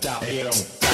down, down.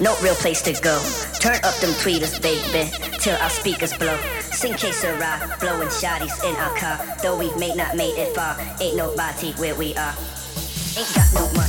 No real place to go. Turn up them tweeters, baby, till our speakers blow. Sing que sera, blowing shotties in our car. Though we may not made it far, ain't nobody where we are. Ain't got no money,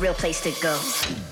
real place to go.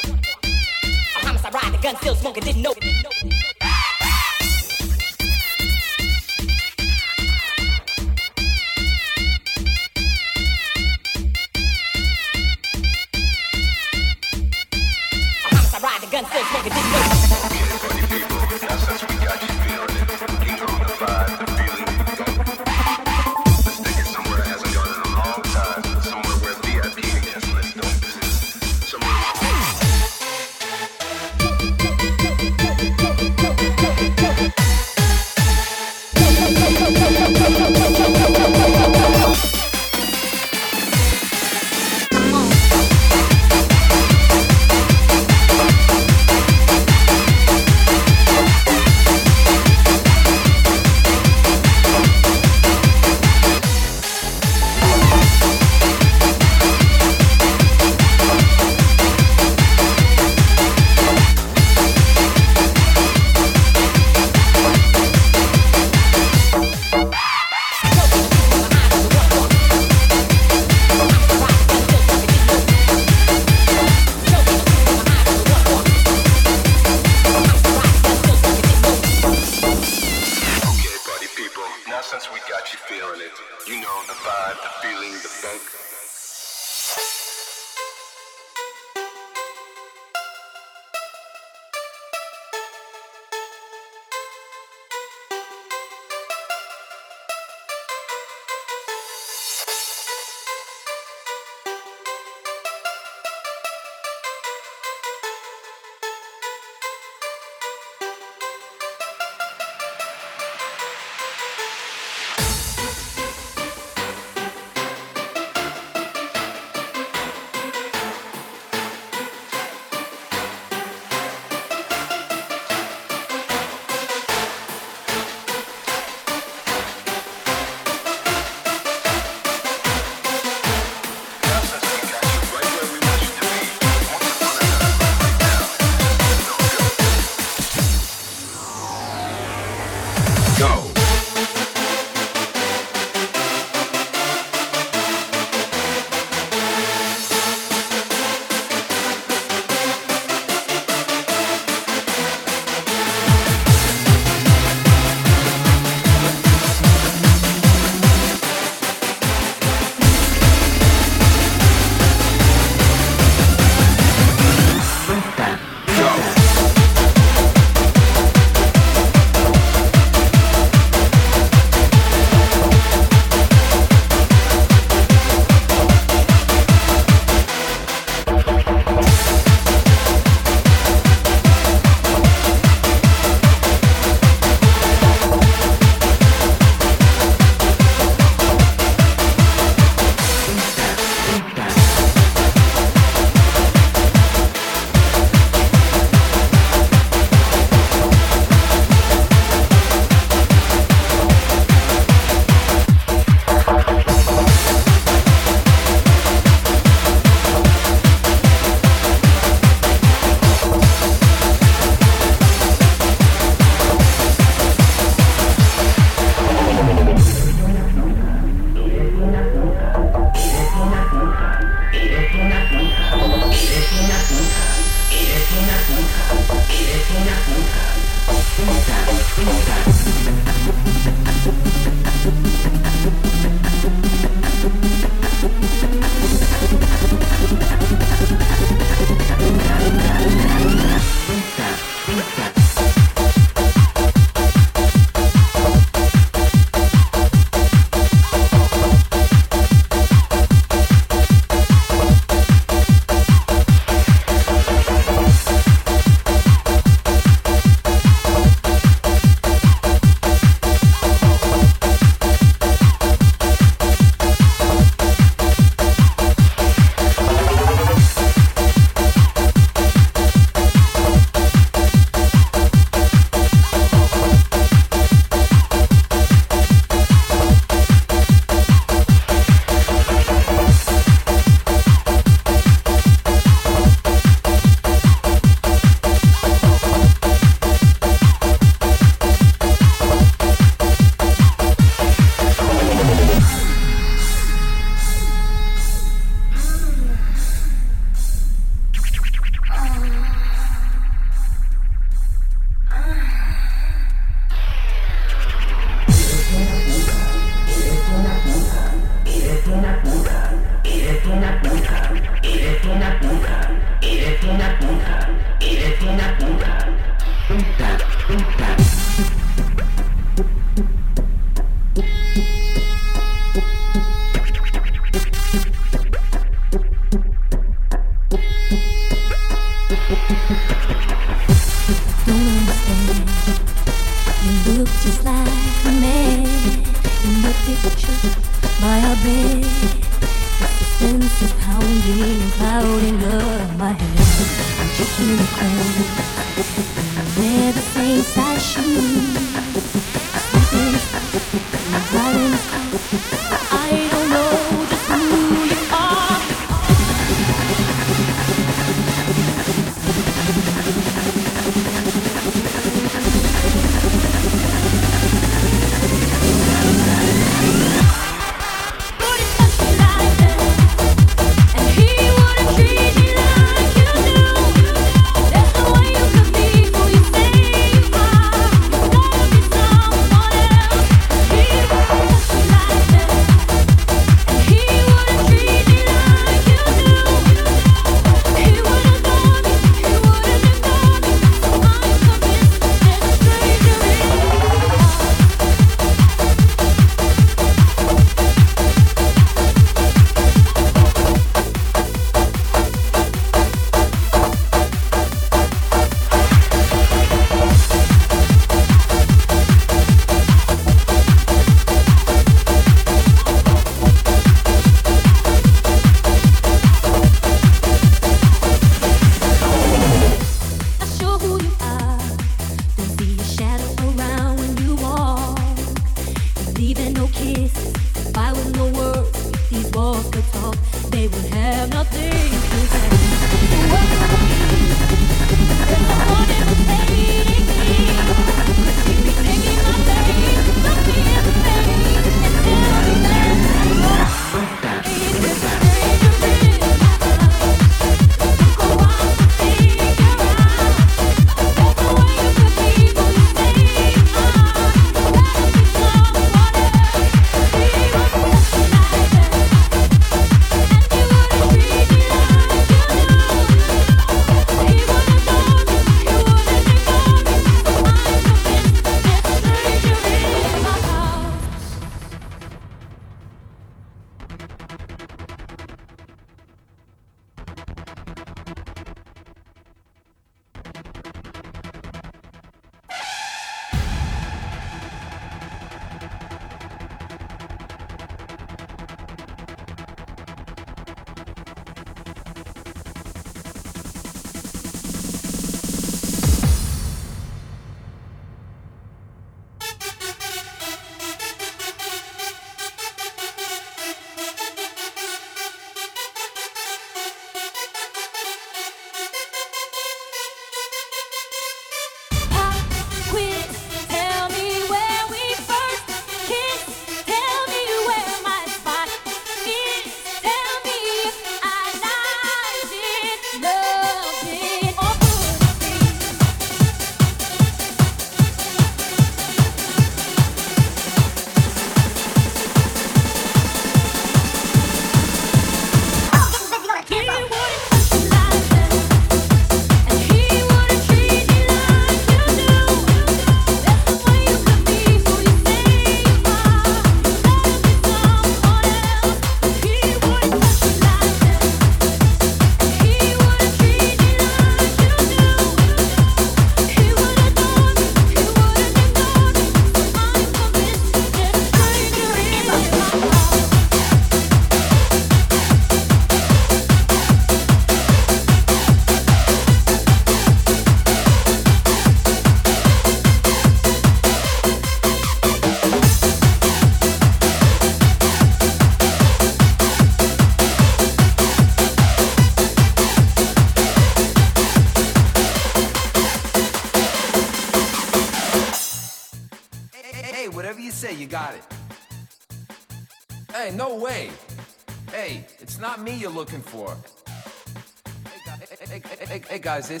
Hey, hey,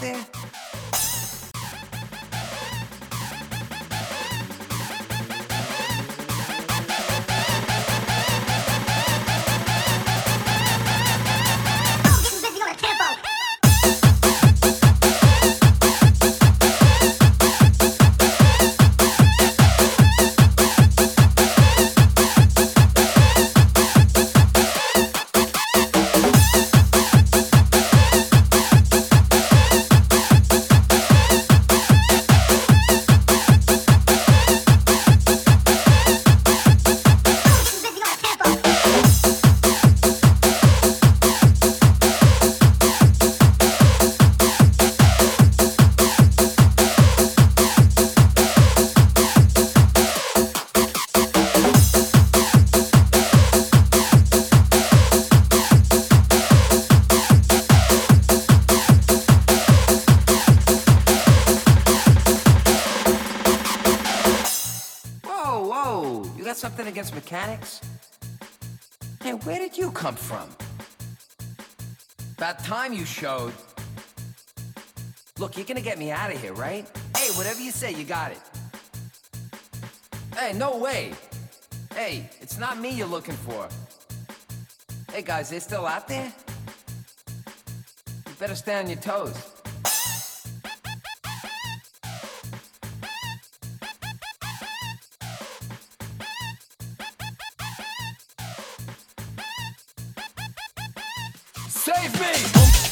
hey guys, come from? That time you showed. Look, you're gonna get me out of here, right? Hey, whatever you say, you got it. Hey, no way. Hey, it's not me you're looking for. Hey guys, they still out there? You better stay on your toes. Save me!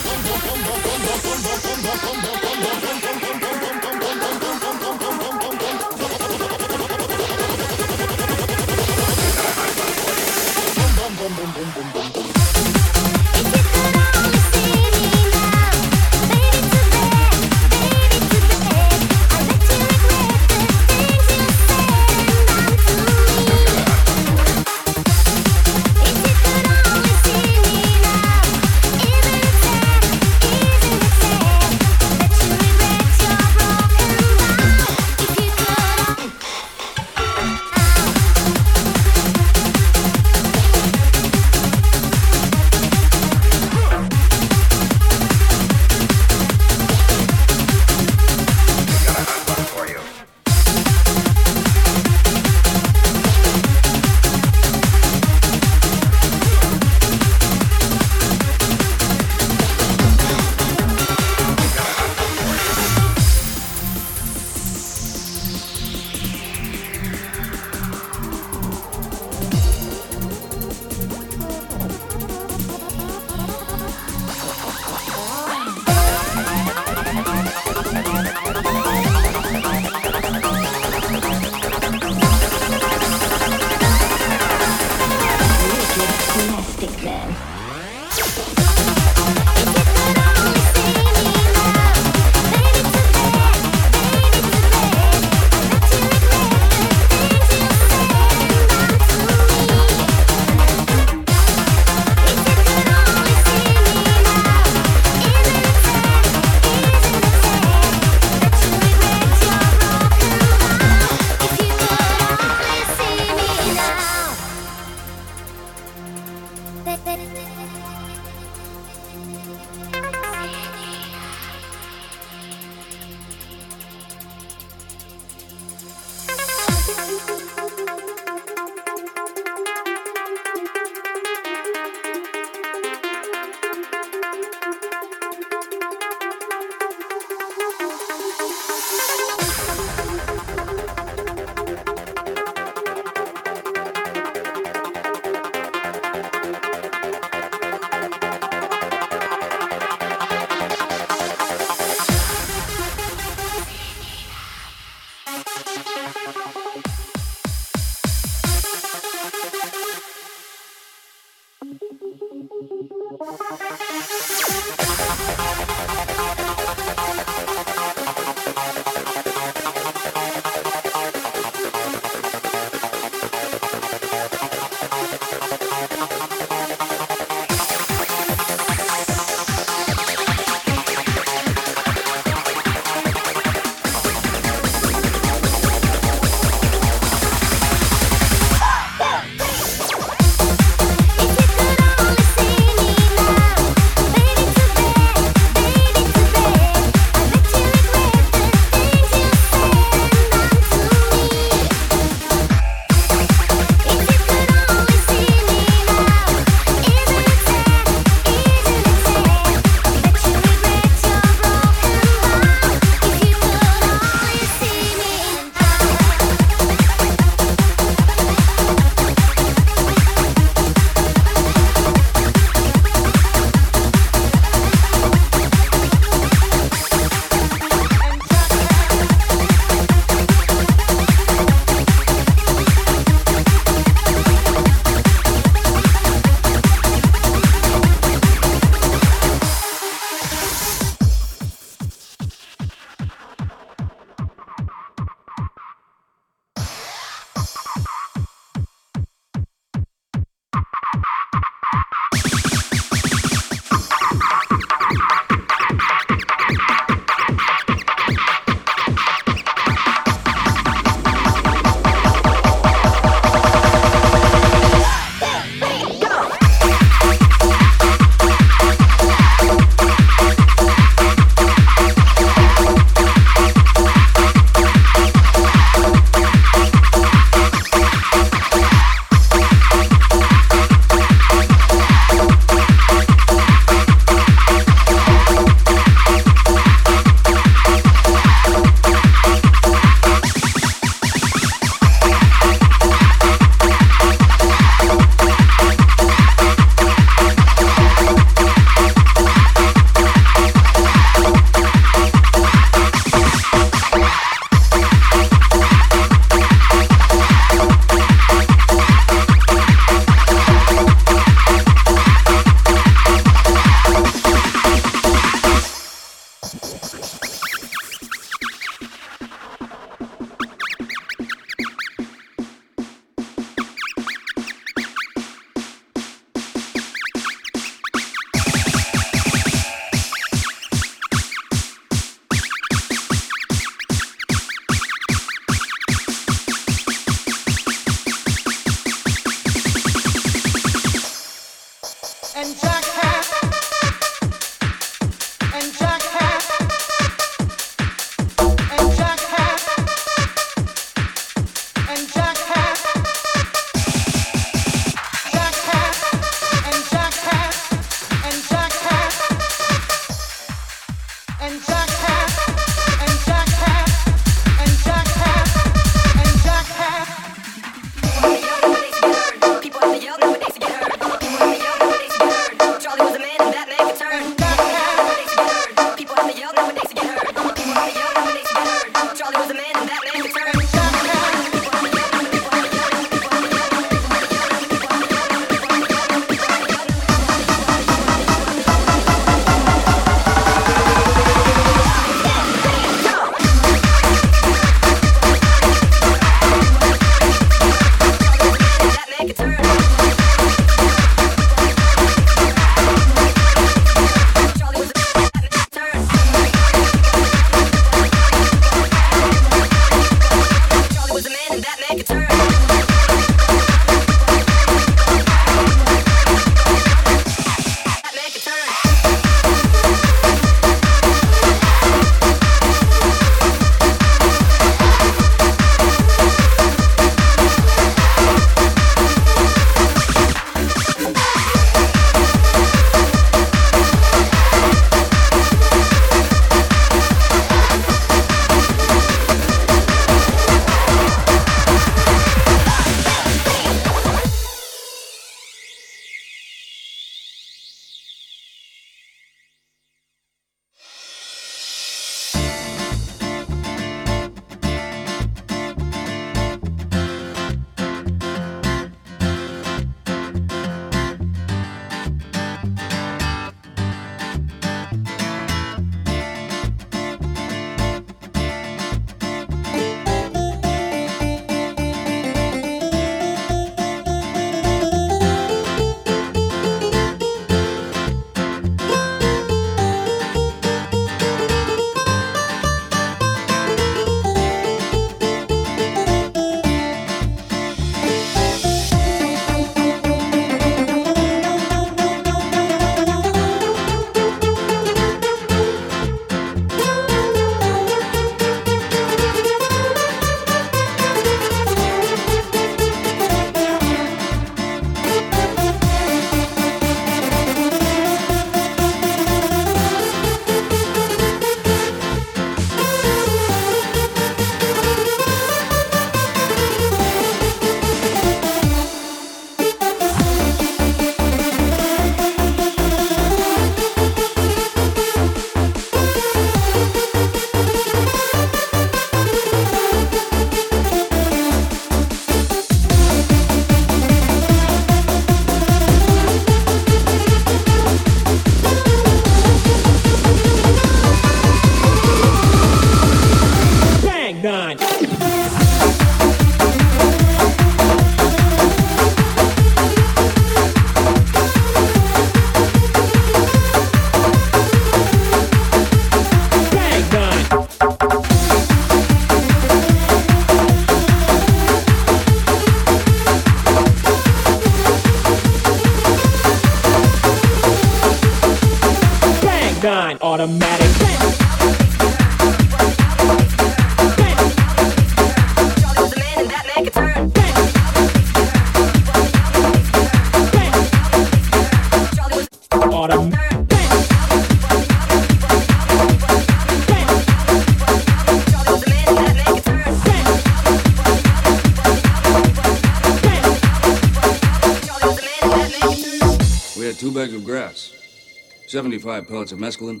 75 pellets of mescaline,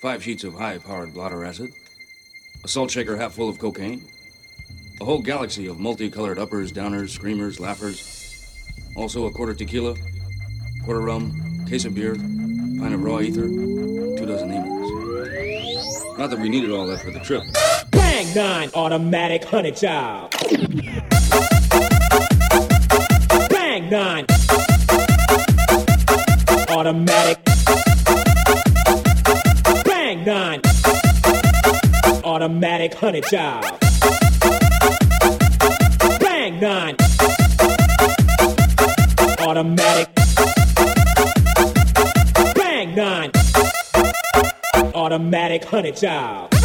five sheets of high powered blotter acid, a salt shaker half full of cocaine, a whole galaxy of multicolored uppers, downers, screamers, laughers, also a quarter tequila, quarter rum, case of beer, pint of raw ether, two dozen emails. Not that we needed all that for the trip. Bang nine. Automatic honey job. Bang nine. Automatic. Automatic honey job. Bang nine. Automatic. Bang nine. Automatic honey job.